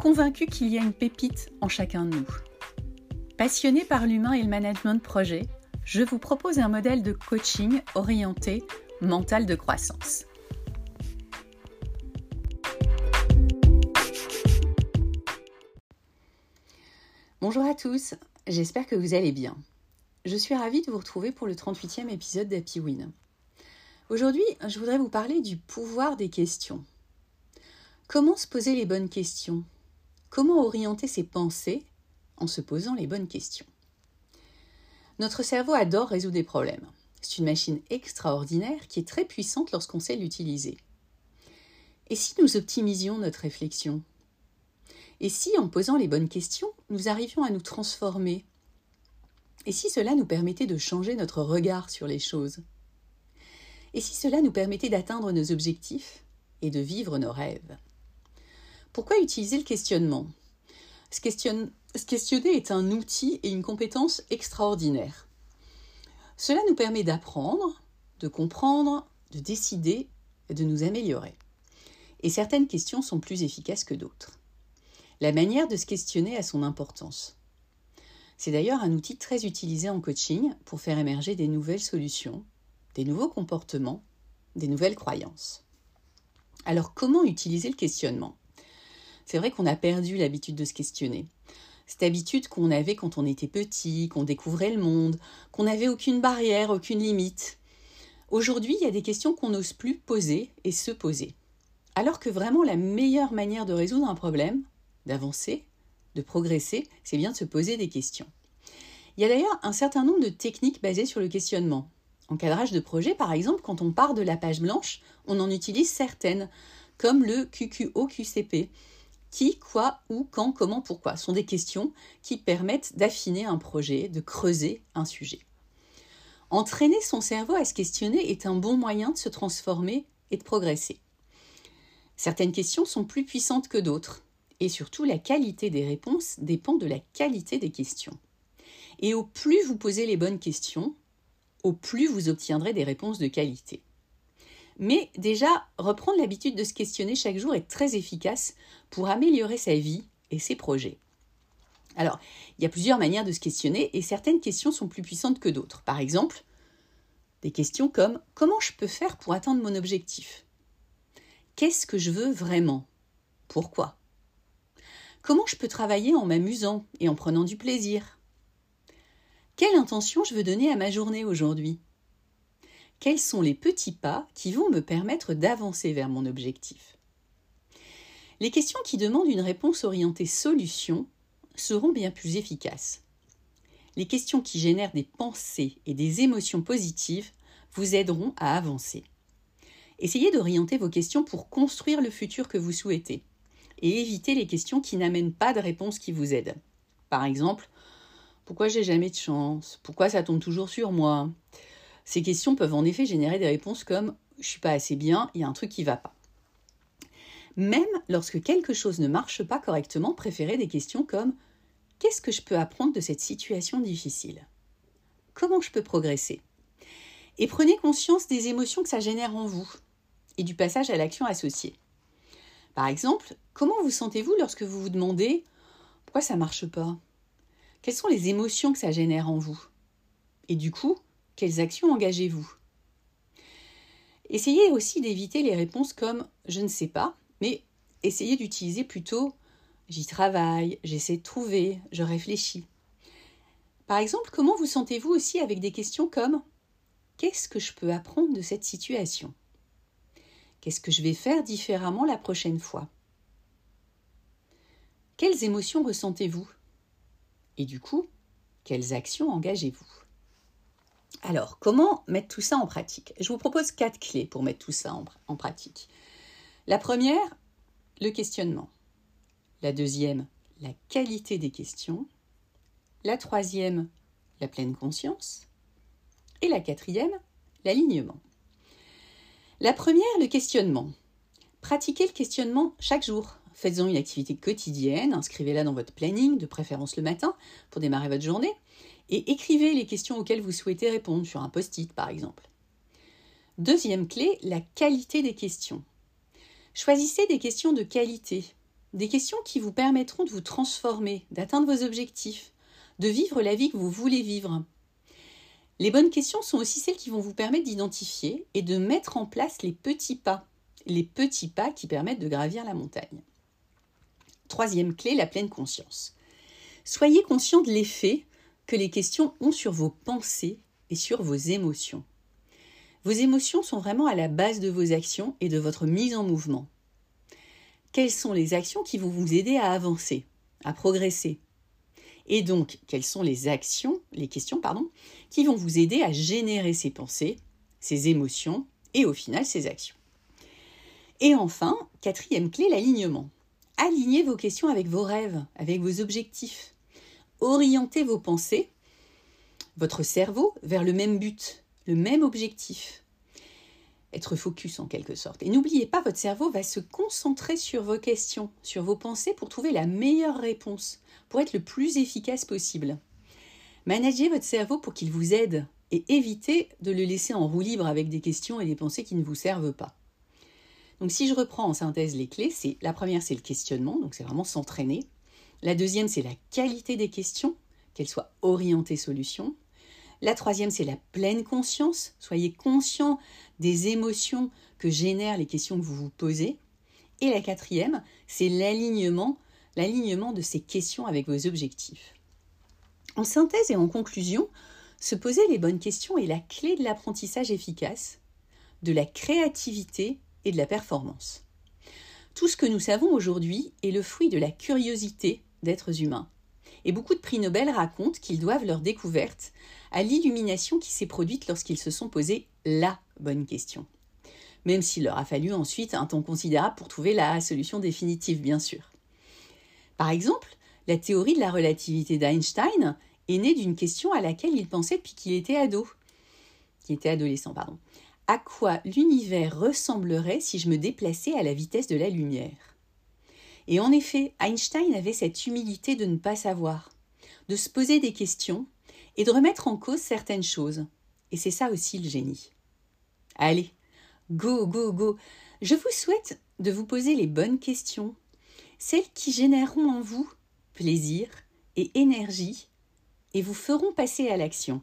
convaincu qu'il y a une pépite en chacun de nous. Passionné par l'humain et le management de projet, je vous propose un modèle de coaching orienté mental de croissance. Bonjour à tous, j'espère que vous allez bien. Je suis ravie de vous retrouver pour le 38e épisode d'Happy Win. Aujourd'hui, je voudrais vous parler du pouvoir des questions. Comment se poser les bonnes questions? Comment orienter ses pensées en se posant les bonnes questions? Notre cerveau adore résoudre des problèmes. C'est une machine extraordinaire qui est très puissante lorsqu'on sait l'utiliser. Et si nous optimisions notre réflexion? Et si, en posant les bonnes questions, nous arrivions à nous transformer? Et si cela nous permettait de changer notre regard sur les choses? Et si cela nous permettait d'atteindre nos objectifs et de vivre nos rêves? Pourquoi utiliser le questionnement? Se, questionner est un outil et une compétence extraordinaire. Cela nous permet d'apprendre, de comprendre, de décider et de nous améliorer. Et certaines questions sont plus efficaces que d'autres. La manière de se questionner a son importance. C'est d'ailleurs un outil très utilisé en coaching pour faire émerger des nouvelles solutions, des nouveaux comportements, des nouvelles croyances. Alors comment utiliser le questionnement? C'est vrai qu'on a perdu l'habitude de se questionner. Cette habitude qu'on avait quand on était petit, qu'on découvrait le monde, qu'on n'avait aucune barrière, aucune limite. Aujourd'hui, il y a des questions qu'on n'ose plus poser et se poser. Alors que vraiment la meilleure manière de résoudre un problème, d'avancer, de progresser, c'est bien de se poser des questions. Il y a d'ailleurs un certain nombre de techniques basées sur le questionnement. En cadrage de projet, par exemple, quand on part de la page blanche, on en utilise certaines, comme le QQO-QCP, qui, quoi, où, quand, comment, pourquoi sont des questions qui permettent d'affiner un projet, de creuser un sujet. Entraîner son cerveau à se questionner est un bon moyen de se transformer et de progresser. Certaines questions sont plus puissantes que d'autres, et surtout la qualité des réponses dépend de la qualité des questions. Et au plus vous posez les bonnes questions, au plus vous obtiendrez des réponses de qualité. Mais déjà, reprendre l'habitude de se questionner chaque jour est très efficace pour améliorer sa vie et ses projets. Alors, il y a plusieurs manières de se questionner et certaines questions sont plus puissantes que d'autres. Par exemple, des questions comme comment je peux faire pour atteindre mon objectif? Qu'est-ce que je veux vraiment? Pourquoi? Comment je peux travailler en m'amusant et en prenant du plaisir? Quelle intention je veux donner à ma journée aujourd'hui? Quels sont les petits pas qui vont me permettre d'avancer vers mon objectif? Les questions qui demandent une réponse orientée solution seront bien plus efficaces. Les questions qui génèrent des pensées et des émotions positives vous aideront à avancer. Essayez d'orienter vos questions pour construire le futur que vous souhaitez et évitez les questions qui n'amènent pas de réponse qui vous aident. Par exemple, pourquoi j'ai jamais de chance? Pourquoi ça tombe toujours sur moi? Ces questions peuvent en effet générer des réponses comme je suis pas assez bien, il y a un truc qui va pas. Même lorsque quelque chose ne marche pas correctement, préférez des questions comme qu'est-ce que je peux apprendre de cette situation difficile? Comment je peux progresser? Et prenez conscience des émotions que ça génère en vous et du passage à l'action associée. Par exemple, comment vous sentez-vous lorsque vous vous demandez pourquoi ça marche pas? Quelles sont les émotions que ça génère en vous? Et du coup, quelles actions engagez-vous? Essayez aussi d'éviter les réponses comme je ne sais pas, mais essayez d'utiliser plutôt j'y travaille, j'essaie de trouver, je réfléchis. Par exemple, comment vous sentez-vous aussi avec des questions comme qu'est-ce que je peux apprendre de cette situation? Qu'est-ce que je vais faire différemment la prochaine fois? Quelles émotions ressentez-vous? Et du coup, quelles actions engagez-vous? Alors, comment mettre tout ça en pratique? Je vous propose quatre clés pour mettre tout ça en, pratique. La première, le questionnement. La deuxième, la qualité des questions. La troisième, la pleine conscience. Et la quatrième, l'alignement. La première, le questionnement. Pratiquez le questionnement chaque jour. Faites-en une activité quotidienne, inscrivez-la dans votre planning, de préférence le matin, pour démarrer votre journée, et écrivez les questions auxquelles vous souhaitez répondre sur un post-it par exemple. Deuxième clé, la qualité des questions. Choisissez des questions de qualité, des questions qui vous permettront de vous transformer, d'atteindre vos objectifs, de vivre la vie que vous voulez vivre. Les bonnes questions sont aussi celles qui vont vous permettre d'identifier et de mettre en place les petits pas, les petits pas qui permettent de gravir la montagne. Troisième clé, la pleine conscience. Soyez conscient de l'effet que les questions ont sur vos pensées et sur vos émotions. Vos émotions sont vraiment à la base de vos actions et de votre mise en mouvement. Quelles sont les actions qui vont vous aider à avancer, à progresser? Et donc, quelles sont les actions, les questions, pardon, qui vont vous aider à générer ces pensées, ces émotions et au final ces actions? Et enfin, quatrième clé, l'alignement. Alignez vos questions avec vos rêves, avec vos objectifs. Orientez vos pensées, votre cerveau, vers le même but, le même objectif. Être focus en quelque sorte. Et n'oubliez pas, votre cerveau va se concentrer sur vos questions, sur vos pensées pour trouver la meilleure réponse, pour être le plus efficace possible. Managez votre cerveau pour qu'il vous aide et évitez de le laisser en roue libre avec des questions et des pensées qui ne vous servent pas. Donc si je reprends en synthèse les clés, c'est la première c'est le questionnement, donc c'est vraiment s'entraîner. La deuxième c'est la qualité des questions, qu'elles soient orientées solutions. La troisième, c'est la pleine conscience. Soyez conscient des émotions que génèrent les questions que vous vous posez. Et la quatrième, c'est l'alignement, l'alignement de ces questions avec vos objectifs. En synthèse et en conclusion, se poser les bonnes questions est la clé de l'apprentissage efficace, de la créativité et de la performance. Tout ce que nous savons aujourd'hui est le fruit de la curiosité d'êtres humains et beaucoup de prix Nobel racontent qu'ils doivent leur découverte à l'illumination qui s'est produite lorsqu'ils se sont posés la bonne question. Même s'il leur a fallu ensuite un temps considérable pour trouver la solution définitive, bien sûr. Par exemple, la théorie de la relativité d'Einstein est née d'une question à laquelle il pensait depuis qu'il était ado. Qu'il était adolescent, pardon. À quoi l'univers ressemblerait si je me déplaçais à la vitesse de la lumière? Et en effet, Einstein avait cette humilité de ne pas savoir, de se poser des questions et de remettre en cause certaines choses. Et c'est ça aussi le génie. Allez, go, go, go. Je vous souhaite de vous poser les bonnes questions, celles qui généreront en vous plaisir et énergie et vous feront passer à l'action.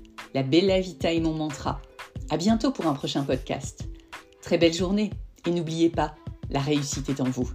la Bella Vita est mon mantra. À bientôt pour un prochain podcast. Très belle journée et n'oubliez pas, la réussite est en vous.